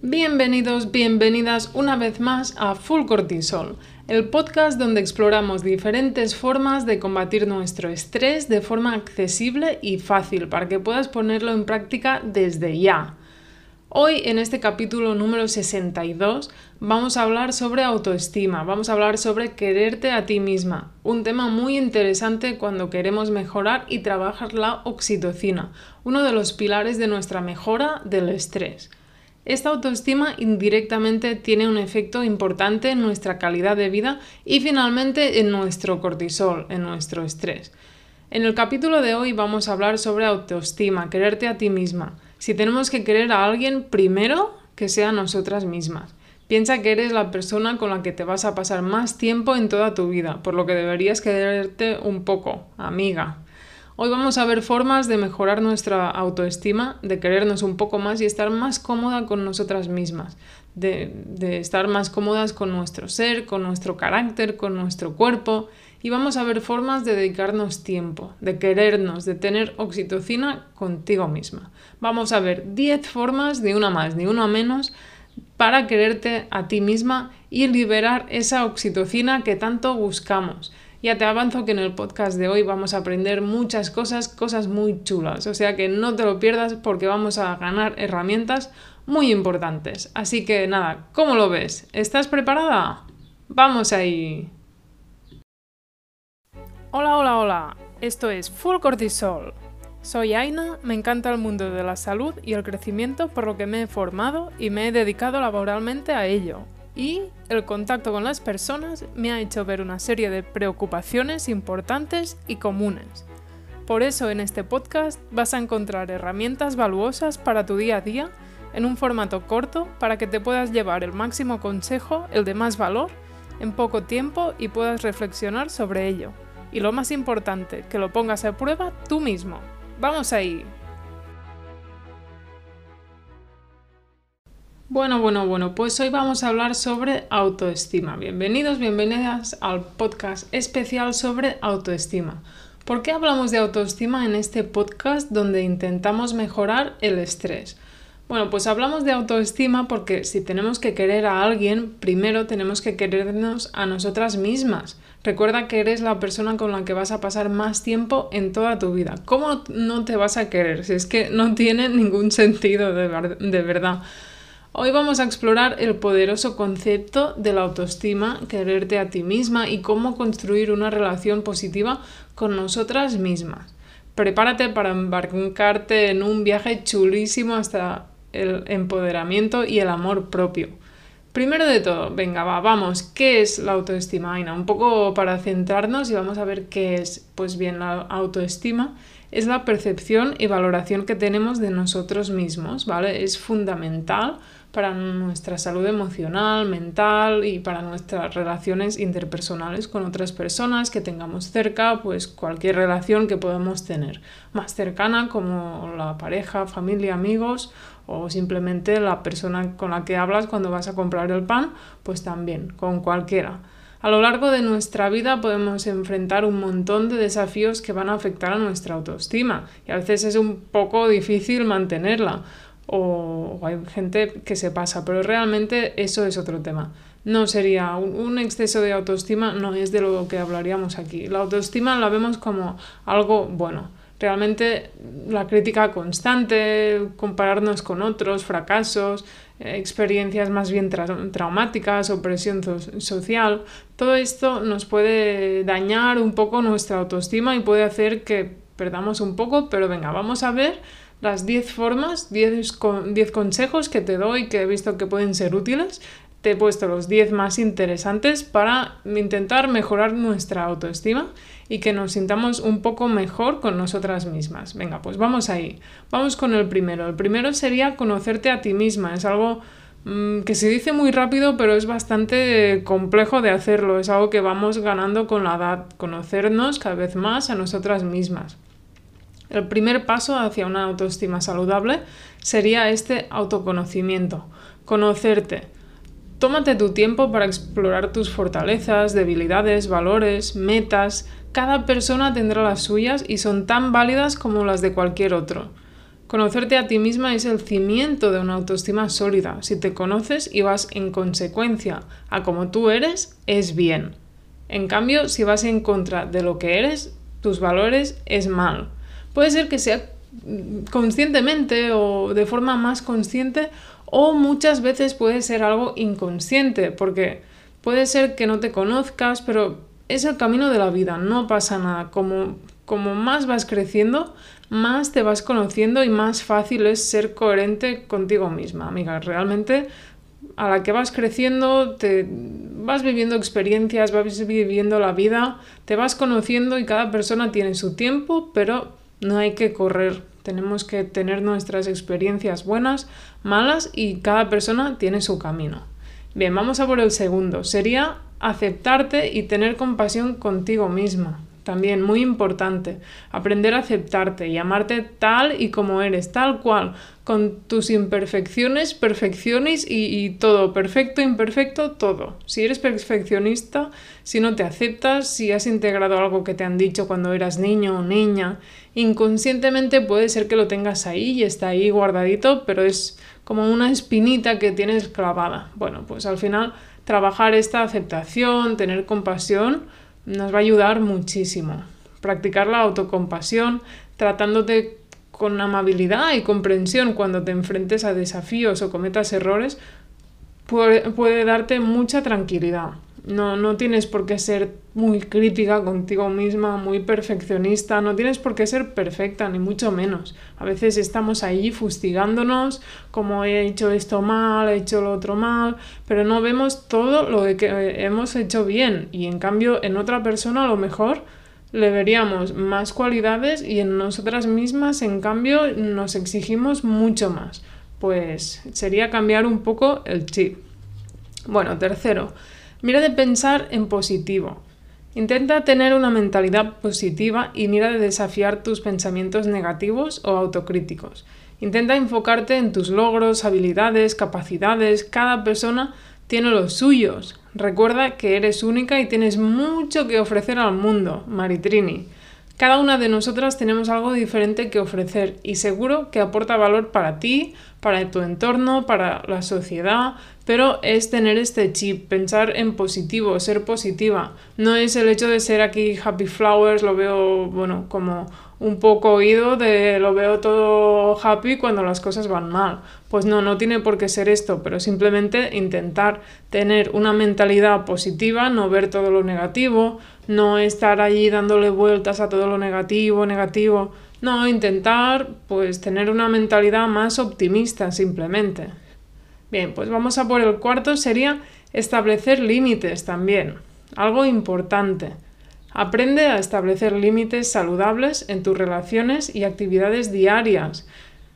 Bienvenidos, bienvenidas una vez más a Full Cortisol, el podcast donde exploramos diferentes formas de combatir nuestro estrés de forma accesible y fácil para que puedas ponerlo en práctica desde ya. Hoy en este capítulo número 62 vamos a hablar sobre autoestima, vamos a hablar sobre quererte a ti misma, un tema muy interesante cuando queremos mejorar y trabajar la oxitocina, uno de los pilares de nuestra mejora del estrés. Esta autoestima indirectamente tiene un efecto importante en nuestra calidad de vida y finalmente en nuestro cortisol, en nuestro estrés. En el capítulo de hoy vamos a hablar sobre autoestima, quererte a ti misma. Si tenemos que querer a alguien, primero que sea nosotras mismas. Piensa que eres la persona con la que te vas a pasar más tiempo en toda tu vida, por lo que deberías quererte un poco, amiga. Hoy vamos a ver formas de mejorar nuestra autoestima, de querernos un poco más y estar más cómoda con nosotras mismas, de, estar más cómodas con nuestro ser, con nuestro carácter, con nuestro cuerpo. Y vamos a ver formas de dedicarnos tiempo, de querernos, de tener oxitocina contigo misma. Vamos a ver 10 formas, ni una más ni una menos, para quererte a ti misma y liberar esa oxitocina que tanto buscamos. Ya te avanzo que en el podcast de hoy vamos a aprender muchas cosas, cosas muy chulas, o sea que no te lo pierdas porque vamos a ganar herramientas muy importantes. Así que nada, ¿cómo lo ves? ¿Estás preparada? Vamos ahí. Hola, hola, hola. Esto es Full Cortisol. Soy Aina, me encanta el mundo de la salud y el crecimiento por lo que me he formado y me he dedicado laboralmente a ello y el contacto con las personas me ha hecho ver una serie de preocupaciones importantes y comunes. Por eso en este podcast vas a encontrar herramientas valuosas para tu día a día en un formato corto para que te puedas llevar el máximo consejo, el de más valor, en poco tiempo y puedas reflexionar sobre ello. Y lo más importante, que lo pongas a prueba tú mismo. ¡Vamos ahí! Bueno, bueno, bueno, pues hoy vamos a hablar sobre autoestima. Bienvenidos, bienvenidas al podcast especial sobre autoestima. ¿Por qué hablamos de autoestima en este podcast donde intentamos mejorar el estrés? Bueno, pues hablamos de autoestima porque si tenemos que querer a alguien, primero tenemos que querernos a nosotras mismas. Recuerda que eres la persona con la que vas a pasar más tiempo en toda tu vida. ¿Cómo no te vas a querer? Si es que no tiene ningún sentido de, de verdad. Hoy vamos a explorar el poderoso concepto de la autoestima, quererte a ti misma y cómo construir una relación positiva con nosotras mismas. Prepárate para embarcarte en un viaje chulísimo hasta el empoderamiento y el amor propio. Primero de todo, venga, va, vamos, ¿qué es la autoestima, Aina? Un poco para centrarnos y vamos a ver qué es. Pues bien, la autoestima es la percepción y valoración que tenemos de nosotros mismos, ¿vale? Es fundamental para nuestra salud emocional, mental y para nuestras relaciones interpersonales con otras personas que tengamos cerca, pues cualquier relación que podamos tener, más cercana como la pareja, familia, amigos o simplemente la persona con la que hablas cuando vas a comprar el pan, pues también, con cualquiera. A lo largo de nuestra vida podemos enfrentar un montón de desafíos que van a afectar a nuestra autoestima y a veces es un poco difícil mantenerla o, hay gente que se pasa, pero realmente eso es otro tema. No sería un, exceso de autoestima, no es de lo que hablaríamos aquí. La autoestima la vemos como algo bueno. Realmente la crítica constante, compararnos con otros, fracasos, experiencias más bien traumáticas o presión social, todo esto nos puede dañar un poco nuestra autoestima y puede hacer que perdamos un poco, pero venga, vamos a ver las 10 formas, 10, consejos que te doy que he visto que pueden ser útiles. Te he puesto los 10 más interesantes para intentar mejorar nuestra autoestima y que nos sintamos un poco mejor con nosotras mismas. Venga, pues vamos ahí. Vamos con el primero. El primero sería conocerte a ti misma. Es algo mm, que se dice muy rápido, pero es bastante complejo de hacerlo. Es algo que vamos ganando con la edad, conocernos cada vez más a nosotras mismas. El primer paso hacia una autoestima saludable sería este autoconocimiento, conocerte. Tómate tu tiempo para explorar tus fortalezas, debilidades, valores, metas. Cada persona tendrá las suyas y son tan válidas como las de cualquier otro. Conocerte a ti misma es el cimiento de una autoestima sólida. Si te conoces y vas en consecuencia a como tú eres, es bien. En cambio, si vas en contra de lo que eres, tus valores, es mal. Puede ser que sea conscientemente o de forma más consciente o muchas veces puede ser algo inconsciente, porque puede ser que no te conozcas, pero es el camino de la vida, no pasa nada. Como, como más vas creciendo, más te vas conociendo y más fácil es ser coherente contigo misma, amiga. Realmente a la que vas creciendo, te vas viviendo experiencias, vas viviendo la vida, te vas conociendo y cada persona tiene su tiempo, pero no hay que correr tenemos que tener nuestras experiencias buenas, malas y cada persona tiene su camino. Bien, vamos a por el segundo. Sería aceptarte y tener compasión contigo misma también muy importante. Aprender a aceptarte y amarte tal y como eres, tal cual, con tus imperfecciones, perfecciones y, todo, perfecto, imperfecto, todo. Si eres perfeccionista, si no te aceptas, si has integrado algo que te han dicho cuando eras niño o niña, inconscientemente puede ser que lo tengas ahí y está ahí guardadito, pero es como una espinita que tienes clavada. Bueno, pues al final trabajar esta aceptación, tener compasión, nos va a ayudar muchísimo. Practicar la autocompasión, tratándote con amabilidad y comprensión cuando te enfrentes a desafíos o cometas errores, puede, darte mucha tranquilidad. No, no tienes por qué ser muy crítica contigo misma, muy perfeccionista, no tienes por qué ser perfecta, ni mucho menos. A veces estamos ahí fustigándonos, como he hecho esto mal, he hecho lo otro mal, pero no vemos todo lo que hemos hecho bien y en cambio en otra persona a lo mejor le veríamos más cualidades y en nosotras mismas en cambio nos exigimos mucho más. Pues sería cambiar un poco el chip. Bueno, tercero, Mira de pensar en positivo. Intenta tener una mentalidad positiva y mira de desafiar tus pensamientos negativos o autocríticos. Intenta enfocarte en tus logros, habilidades, capacidades. Cada persona tiene los suyos. Recuerda que eres única y tienes mucho que ofrecer al mundo, Maritrini. Cada una de nosotras tenemos algo diferente que ofrecer y seguro que aporta valor para ti, para tu entorno, para la sociedad, pero es tener este chip, pensar en positivo, ser positiva. No es el hecho de ser aquí happy flowers, lo veo, bueno, como un poco oído de lo veo todo happy cuando las cosas van mal. Pues no, no tiene por qué ser esto, pero simplemente intentar tener una mentalidad positiva, no ver todo lo negativo, no estar allí dándole vueltas a todo lo negativo, negativo. No, intentar pues tener una mentalidad más optimista simplemente. Bien, pues vamos a por el cuarto, sería establecer límites también, algo importante. Aprende a establecer límites saludables en tus relaciones y actividades diarias.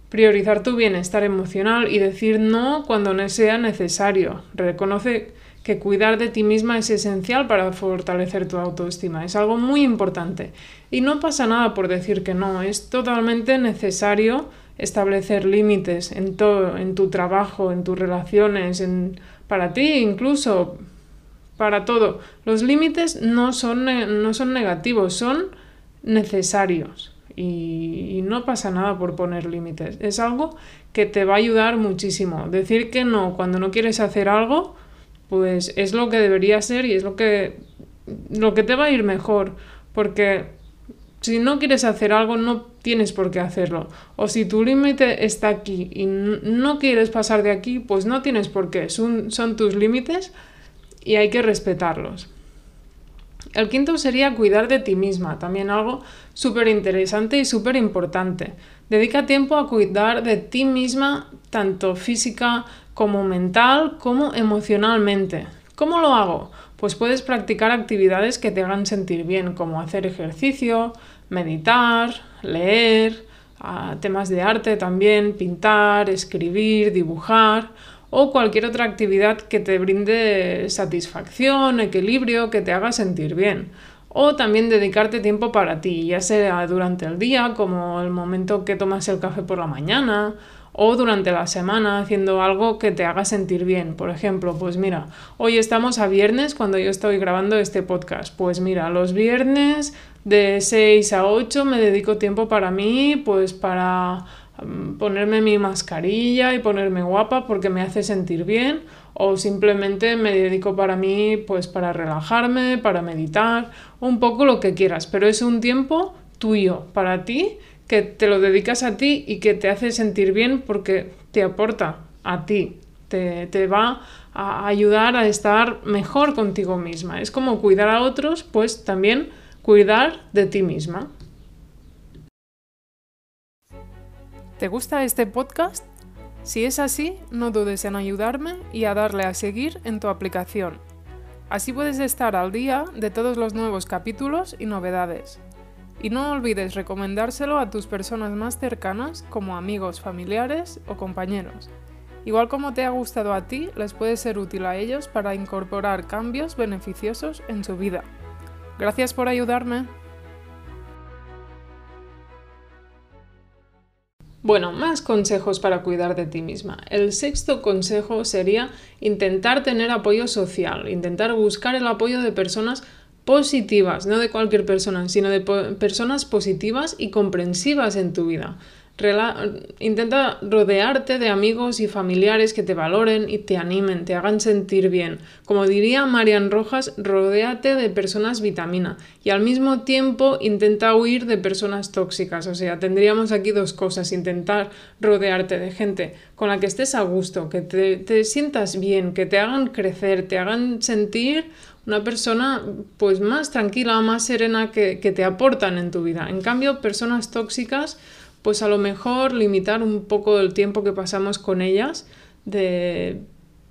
Priorizar tu bienestar emocional y decir no cuando no sea necesario. Reconoce que cuidar de ti misma es esencial para fortalecer tu autoestima. Es algo muy importante. Y no pasa nada por decir que no, es totalmente necesario establecer límites en todo, en tu trabajo, en tus relaciones, en, para ti incluso, para todo. Los límites no son, no son negativos, son necesarios. Y, y no pasa nada por poner límites. Es algo que te va a ayudar muchísimo. Decir que no cuando no quieres hacer algo pues es lo que debería ser y es lo que, lo que te va a ir mejor, porque si no quieres hacer algo no tienes por qué hacerlo. O si tu límite está aquí y no quieres pasar de aquí, pues no tienes por qué. Son, son tus límites y hay que respetarlos. El quinto sería cuidar de ti misma, también algo súper interesante y súper importante. Dedica tiempo a cuidar de ti misma, tanto física, como mental como emocionalmente. ¿Cómo lo hago? Pues puedes practicar actividades que te hagan sentir bien, como hacer ejercicio, meditar, leer, temas de arte también, pintar, escribir, dibujar o cualquier otra actividad que te brinde satisfacción, equilibrio, que te haga sentir bien. O también dedicarte tiempo para ti, ya sea durante el día, como el momento que tomas el café por la mañana, o durante la semana haciendo algo que te haga sentir bien. Por ejemplo, pues mira, hoy estamos a viernes cuando yo estoy grabando este podcast. Pues mira, los viernes de 6 a 8 me dedico tiempo para mí, pues para mm, ponerme mi mascarilla y ponerme guapa porque me hace sentir bien o simplemente me dedico para mí pues para relajarme, para meditar, un poco lo que quieras, pero es un tiempo tuyo, para ti, que te lo dedicas a ti y que te hace sentir bien porque te aporta a ti, te, te va a ayudar a estar mejor contigo misma. Es como cuidar a otros, pues también cuidar de ti misma. ¿Te gusta este podcast? Si es así, no dudes en ayudarme y a darle a seguir en tu aplicación. Así puedes estar al día de todos los nuevos capítulos y novedades. Y no olvides recomendárselo a tus personas más cercanas como amigos, familiares o compañeros. Igual como te ha gustado a ti, les puede ser útil a ellos para incorporar cambios beneficiosos en su vida. Gracias por ayudarme. Bueno, más consejos para cuidar de ti misma. El sexto consejo sería intentar tener apoyo social, intentar buscar el apoyo de personas positivas, no de cualquier persona, sino de personas positivas y comprensivas en tu vida intenta rodearte de amigos y familiares que te valoren y te animen, te hagan sentir bien. Como diría Marian Rojas, rodéate de personas vitamina y al mismo tiempo intenta huir de personas tóxicas. O sea, tendríamos aquí dos cosas, intentar rodearte de gente con la que estés a gusto, que te, sientas bien, que te hagan crecer, te hagan sentir una persona pues más tranquila, más serena que, que te aportan en tu vida. En cambio, personas tóxicas pues a lo mejor limitar un poco el tiempo que pasamos con ellas, de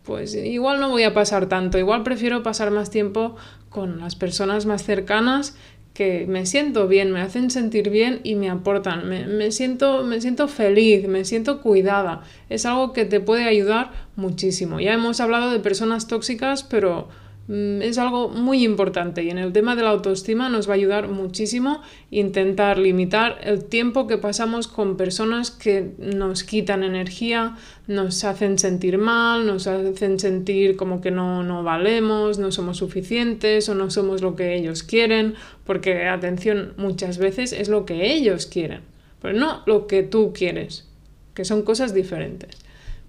pues igual no voy a pasar tanto, igual prefiero pasar más tiempo con las personas más cercanas que me siento bien, me hacen sentir bien y me aportan, me, me, siento, me siento feliz, me siento cuidada, es algo que te puede ayudar muchísimo. Ya hemos hablado de personas tóxicas, pero es algo muy importante y en el tema de la autoestima nos va a ayudar muchísimo intentar limitar el tiempo que pasamos con personas que nos quitan energía, nos hacen sentir mal, nos hacen sentir como que no, no valemos, no somos suficientes o no somos lo que ellos quieren, porque atención, muchas veces es lo que ellos quieren, pero no lo que tú quieres, que son cosas diferentes.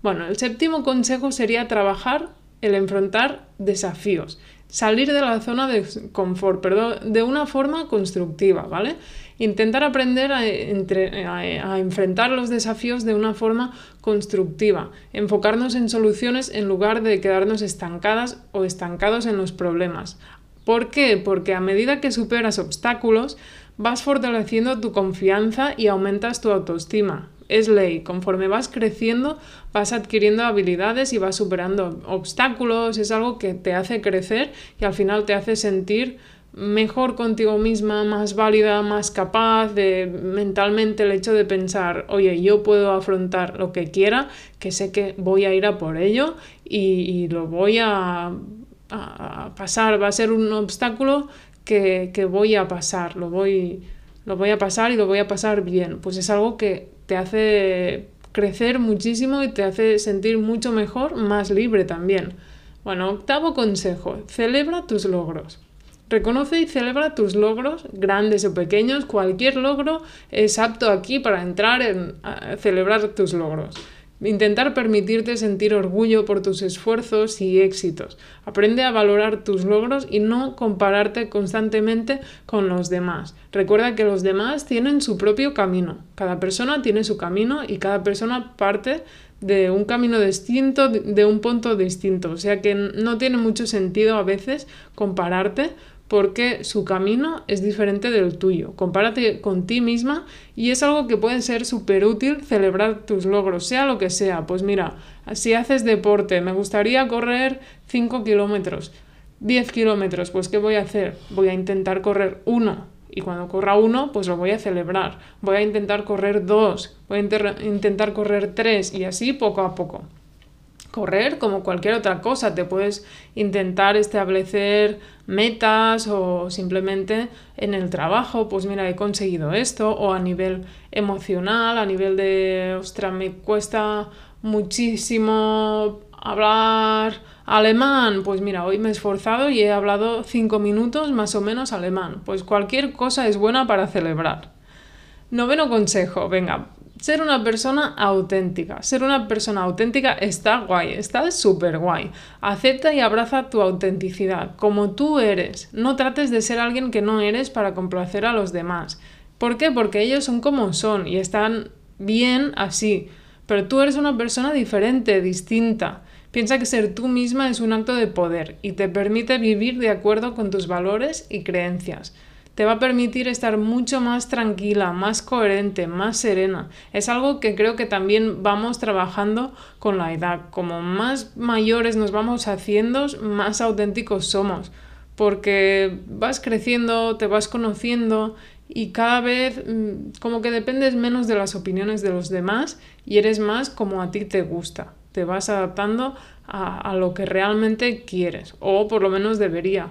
Bueno, el séptimo consejo sería trabajar el enfrentar desafíos, salir de la zona de confort, pero de una forma constructiva, ¿vale? Intentar aprender a, enfrentar los desafíos de una forma constructiva, enfocarnos en soluciones en lugar de quedarnos estancadas o estancados en los problemas. ¿Por qué? Porque a medida que superas obstáculos, vas fortaleciendo tu confianza y aumentas tu autoestima es ley. Conforme vas creciendo, vas adquiriendo habilidades y vas superando obstáculos. Es algo que te hace crecer y al final te hace sentir mejor contigo misma, más válida, más capaz de mentalmente el hecho de pensar, oye, yo puedo afrontar lo que quiera, que sé que voy a ir a por ello y, lo voy a, pasar, va a ser un obstáculo que, que voy a pasar, lo voy, lo voy a pasar y lo voy a pasar bien. Pues es algo que te hace crecer muchísimo y te hace sentir mucho mejor, más libre también. Bueno, octavo consejo, celebra tus logros. Reconoce y celebra tus logros, grandes o pequeños, cualquier logro es apto aquí para entrar en celebrar tus logros. Intentar permitirte sentir orgullo por tus esfuerzos y éxitos. Aprende a valorar tus logros y no compararte constantemente con los demás. Recuerda que los demás tienen su propio camino. Cada persona tiene su camino y cada persona parte de un camino distinto, de un punto distinto. O sea que no tiene mucho sentido a veces compararte porque su camino es diferente del tuyo. Compárate con ti misma y es algo que puede ser súper útil celebrar tus logros, sea lo que sea. Pues mira, si haces deporte, me gustaría correr 5 kilómetros, 10 kilómetros, pues ¿qué voy a hacer? Voy a intentar correr uno. Y cuando corra uno, pues lo voy a celebrar. Voy a intentar correr dos, voy a intentar correr tres y así poco a poco correr como cualquier otra cosa. Te puedes intentar establecer metas o simplemente en el trabajo, pues mira, he conseguido esto, o a nivel emocional, a nivel de, ostras, me cuesta muchísimo hablar alemán, pues mira, hoy me he esforzado y he hablado cinco minutos más o menos alemán. Pues cualquier cosa es buena para celebrar. Noveno consejo, venga, ser una persona auténtica. Ser una persona auténtica está guay, está súper guay. Acepta y abraza tu autenticidad, como tú eres. No trates de ser alguien que no eres para complacer a los demás. ¿Por qué? Porque ellos son como son y están bien así. Pero tú eres una persona diferente, distinta. Piensa que ser tú misma es un acto de poder y te permite vivir de acuerdo con tus valores y creencias te va a permitir estar mucho más tranquila, más coherente, más serena. Es algo que creo que también vamos trabajando con la edad. Como más mayores nos vamos haciendo, más auténticos somos. Porque vas creciendo, te vas conociendo y cada vez mm, como que dependes menos de las opiniones de los demás y eres más como a ti te gusta. Te vas adaptando a, a lo que realmente quieres o por lo menos debería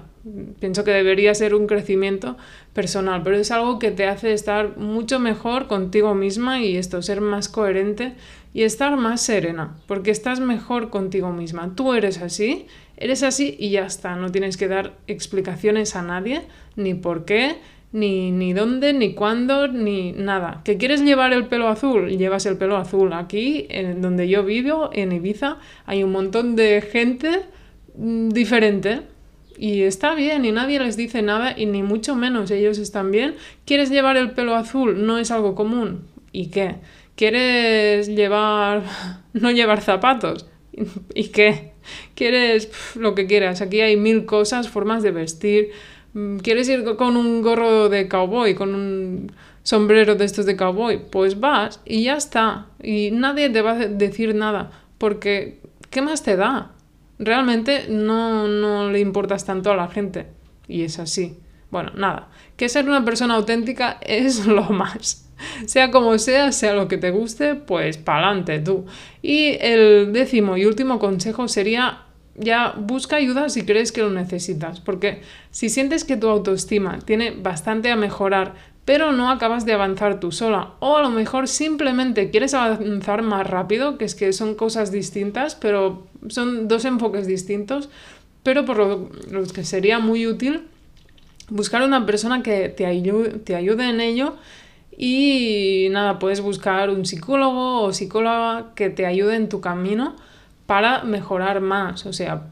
pienso que debería ser un crecimiento personal, pero es algo que te hace estar mucho mejor contigo misma y esto, ser más coherente y estar más serena, porque estás mejor contigo misma. Tú eres así, eres así y ya está, no tienes que dar explicaciones a nadie, ni por qué, ni, ni dónde, ni cuándo, ni nada. ¿Que quieres llevar el pelo azul? Llevas el pelo azul. Aquí, en donde yo vivo, en Ibiza, hay un montón de gente mm, diferente y está bien y nadie les dice nada y ni mucho menos ellos están bien. ¿Quieres llevar el pelo azul? No es algo común. ¿Y qué? ¿Quieres llevar... no llevar zapatos? ¿Y qué? ¿Quieres lo que quieras? Aquí hay mil cosas, formas de vestir. Mm, ¿Quieres ir con un gorro de cowboy, con un sombrero de estos de cowboy? Pues vas y ya está. Y nadie te va a decir nada. Porque, ¿qué más te da? realmente no, no le importas tanto a la gente. Y es así. Bueno, nada, que ser una persona auténtica es lo más. Sea como sea, sea lo que te guste, pues pa'lante tú. Y el décimo y último consejo sería ya busca ayuda si crees que lo necesitas, porque si sientes que tu autoestima tiene bastante a mejorar, pero no acabas de avanzar tú sola. O a lo mejor simplemente quieres avanzar más rápido, que es que son cosas distintas, pero son dos enfoques distintos, pero por lo, que sería muy útil buscar una persona que te ayude, te ayude en ello y nada, puedes buscar un psicólogo o psicóloga que te ayude en tu camino para mejorar más. O sea,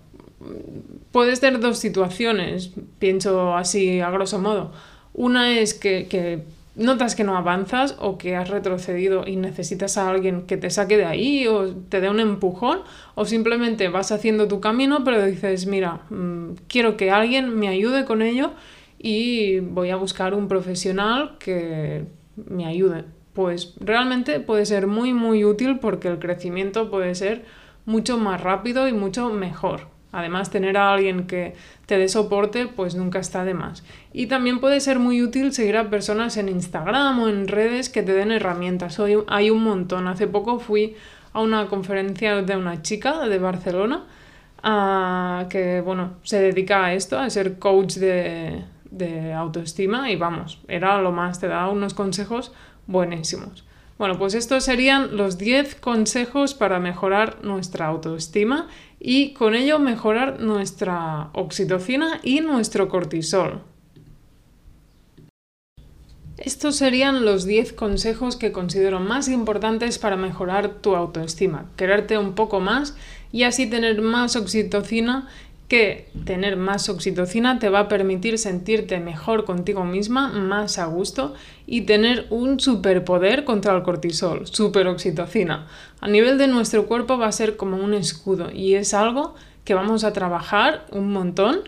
puedes tener dos situaciones, pienso así a grosso modo una es que, notas que no avanzas o que has retrocedido y necesitas a alguien que te saque de ahí o te dé un empujón o simplemente vas haciendo tu camino pero dices, mira, mm, quiero que alguien me ayude con ello y voy a buscar un profesional que me ayude. Pues realmente puede ser muy muy útil porque el crecimiento puede ser mucho más rápido y mucho mejor. Además, tener a alguien que te dé soporte, pues nunca está de más. Y también puede ser muy útil seguir a personas en Instagram o en redes que te den herramientas. Hoy hay un montón. Hace poco fui a una conferencia de una chica de Barcelona que, bueno, se dedica a esto, a ser coach de, de autoestima y vamos, era lo más, te da unos consejos buenísimos. Bueno, pues estos serían los 10 consejos para mejorar nuestra autoestima y con ello mejorar nuestra oxitocina y nuestro cortisol. Estos serían los 10 consejos que considero más importantes para mejorar tu autoestima, quererte un poco más y así tener más oxitocina que tener más oxitocina te va a permitir sentirte mejor contigo misma, más a gusto y tener un superpoder contra el cortisol, superoxitocina. A nivel de nuestro cuerpo va a ser como un escudo y es algo que vamos a trabajar un montón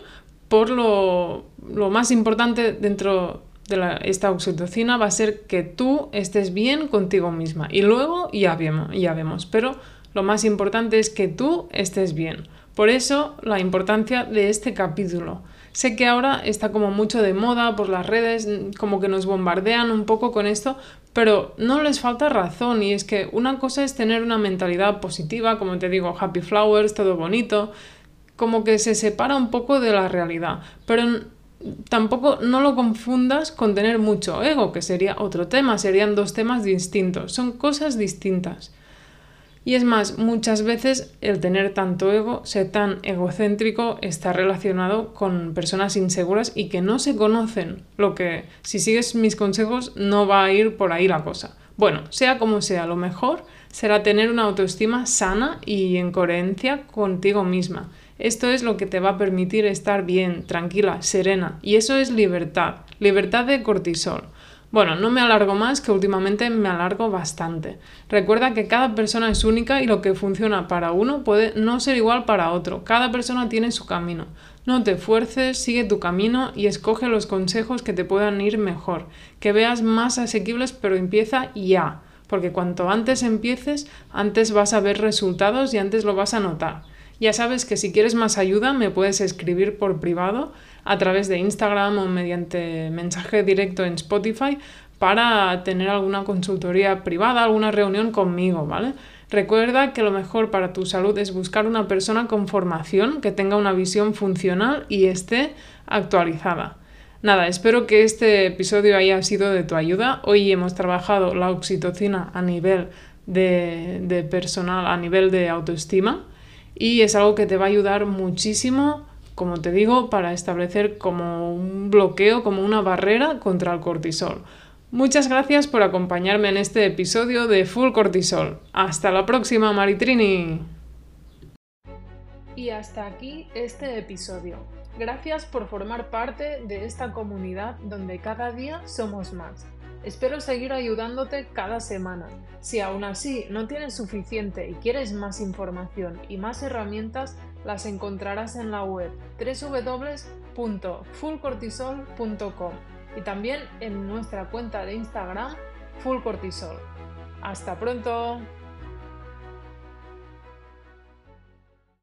por lo, más importante dentro de esta oxitocina va a ser que tú estés bien contigo misma y luego ya vemos, ya vemos, pero lo más importante es que tú estés bien. Por eso la importancia de este capítulo. Sé que ahora está como mucho de moda por las redes, como que nos bombardean un poco con esto, pero no les falta razón y es que una cosa es tener una mentalidad positiva, como te digo, happy flowers, todo bonito, como que se separa un poco de la realidad, pero tampoco no lo confundas con tener mucho ego, que sería otro tema, serían dos temas distintos, son cosas distintas. Y es más, muchas veces el tener tanto ego, ser tan egocéntrico, está relacionado con personas inseguras y que no se conocen. Lo que, si sigues mis consejos, no va a ir por ahí la cosa. Bueno, sea como sea, lo mejor será tener una autoestima sana y en coherencia contigo misma. Esto es lo que te va a permitir estar bien, tranquila, serena. Y eso es libertad, libertad de cortisol. Bueno, no me alargo más, que últimamente me alargo bastante. Recuerda que cada persona es única y lo que funciona para uno puede no ser igual para otro. Cada persona tiene su camino. No te fuerces, sigue tu camino y escoge los consejos que te puedan ir mejor, que veas más asequibles, pero empieza ya, porque cuanto antes empieces, antes vas a ver resultados y antes lo vas a notar. Ya sabes que si quieres más ayuda me puedes escribir por privado a través de Instagram o mediante mensaje directo en Spotify para tener alguna consultoría privada, alguna reunión conmigo, ¿vale? Recuerda que lo mejor para tu salud es buscar una persona con formación que tenga una visión funcional y esté actualizada. Nada, espero que este episodio haya sido de tu ayuda. Hoy hemos trabajado la oxitocina a nivel de, de personal, a nivel de autoestima y es algo que te va a ayudar muchísimo, como te digo, para establecer como un bloqueo, como una barrera contra el cortisol. Muchas gracias por acompañarme en este episodio de Full Cortisol. Hasta la próxima, Maritrini. Y hasta aquí este episodio. Gracias por formar parte de esta comunidad donde cada día somos más. Espero seguir ayudándote cada semana. Si aún así no tienes suficiente y quieres más información y más herramientas, las encontrarás en la web www.fullcortisol.com y también en nuestra cuenta de Instagram fullcortisol. Hasta pronto.